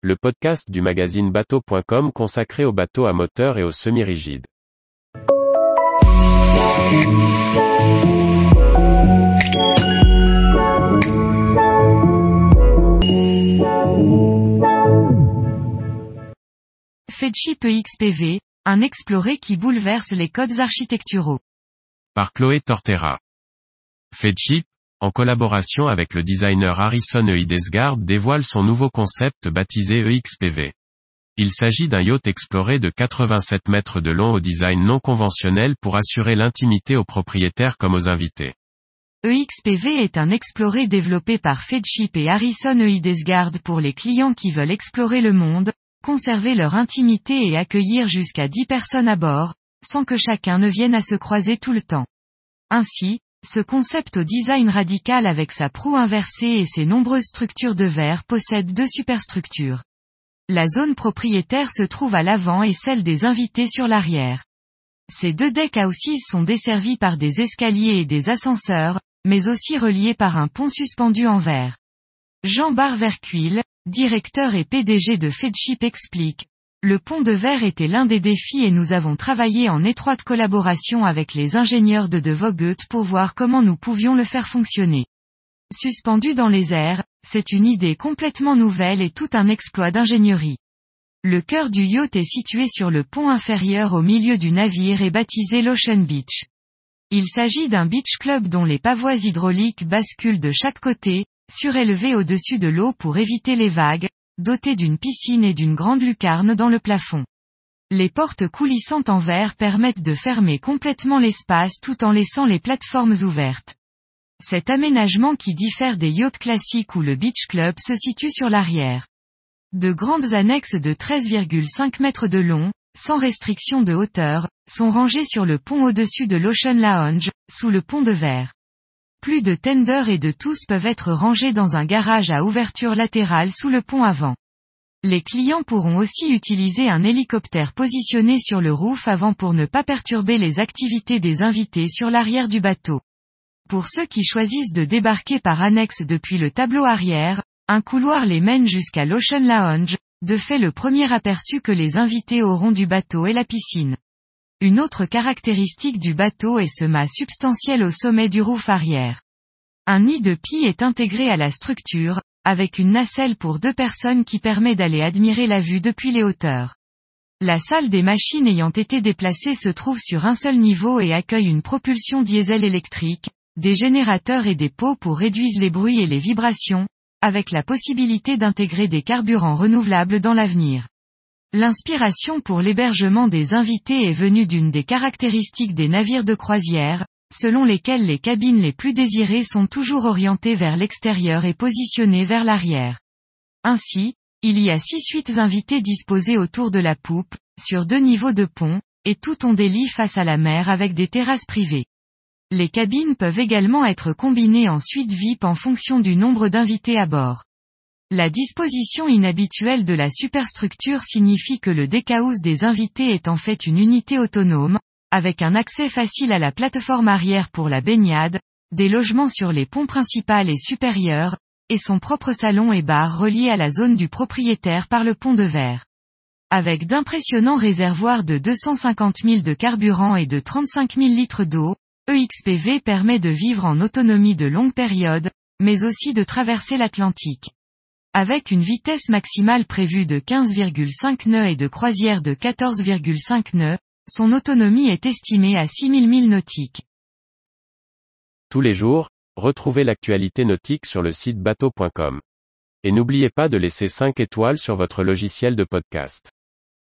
le podcast du magazine bateau.com consacré aux bateaux à moteur et aux semi-rigides. Fedship EXPV, un exploré qui bouleverse les codes architecturaux. Par Chloé Tortera. Fedship, en collaboration avec le designer Harrison Eidesgard dévoile son nouveau concept baptisé EXPV. Il s'agit d'un yacht exploré de 87 mètres de long au design non conventionnel pour assurer l'intimité aux propriétaires comme aux invités. EXPV est un exploré développé par Fedship et Harrison Eidesgard pour les clients qui veulent explorer le monde, conserver leur intimité et accueillir jusqu'à 10 personnes à bord, sans que chacun ne vienne à se croiser tout le temps. Ainsi, ce concept au design radical avec sa proue inversée et ses nombreuses structures de verre possède deux superstructures. La zone propriétaire se trouve à l'avant et celle des invités sur l'arrière. Ces deux decks à aussi sont desservis par des escaliers et des ascenseurs, mais aussi reliés par un pont suspendu en verre. Jean Barvercuil, directeur et PDG de Fedship explique, le pont de verre était l'un des défis et nous avons travaillé en étroite collaboration avec les ingénieurs de De Vogt pour voir comment nous pouvions le faire fonctionner. Suspendu dans les airs, c'est une idée complètement nouvelle et tout un exploit d'ingénierie. Le cœur du yacht est situé sur le pont inférieur au milieu du navire et baptisé l'Ocean Beach. Il s'agit d'un beach club dont les pavois hydrauliques basculent de chaque côté, surélevés au-dessus de l'eau pour éviter les vagues, doté d'une piscine et d'une grande lucarne dans le plafond. Les portes coulissantes en verre permettent de fermer complètement l'espace tout en laissant les plateformes ouvertes. Cet aménagement qui diffère des yachts classiques où le beach club se situe sur l'arrière. De grandes annexes de 13,5 mètres de long, sans restriction de hauteur, sont rangées sur le pont au-dessus de l'Ocean Lounge, sous le pont de verre. Plus de tenders et de tous peuvent être rangés dans un garage à ouverture latérale sous le pont avant. Les clients pourront aussi utiliser un hélicoptère positionné sur le roof avant pour ne pas perturber les activités des invités sur l'arrière du bateau. Pour ceux qui choisissent de débarquer par annexe depuis le tableau arrière, un couloir les mène jusqu'à l'Ocean Lounge, de fait le premier aperçu que les invités auront du bateau est la piscine. Une autre caractéristique du bateau est ce mât substantiel au sommet du roof arrière. Un nid de pie est intégré à la structure, avec une nacelle pour deux personnes qui permet d'aller admirer la vue depuis les hauteurs. La salle des machines ayant été déplacée se trouve sur un seul niveau et accueille une propulsion diesel électrique, des générateurs et des pots pour réduire les bruits et les vibrations, avec la possibilité d'intégrer des carburants renouvelables dans l'avenir. L'inspiration pour l'hébergement des invités est venue d'une des caractéristiques des navires de croisière, selon lesquels les cabines les plus désirées sont toujours orientées vers l'extérieur et positionnées vers l'arrière. Ainsi, il y a six suites invitées disposées autour de la poupe, sur deux niveaux de pont, et tout ont des lits face à la mer avec des terrasses privées. Les cabines peuvent également être combinées en suite VIP en fonction du nombre d'invités à bord. La disposition inhabituelle de la superstructure signifie que le deckhouse des invités est en fait une unité autonome, avec un accès facile à la plateforme arrière pour la baignade, des logements sur les ponts principales et supérieurs, et son propre salon et bar relié à la zone du propriétaire par le pont de verre. Avec d'impressionnants réservoirs de 250 000 de carburant et de 35 000 litres d'eau, EXPV permet de vivre en autonomie de longue période, mais aussi de traverser l'Atlantique. Avec une vitesse maximale prévue de 15,5 nœuds et de croisière de 14,5 nœuds, son autonomie est estimée à 6000 milles nautiques. Tous les jours, retrouvez l'actualité nautique sur le site bateau.com. Et n'oubliez pas de laisser 5 étoiles sur votre logiciel de podcast.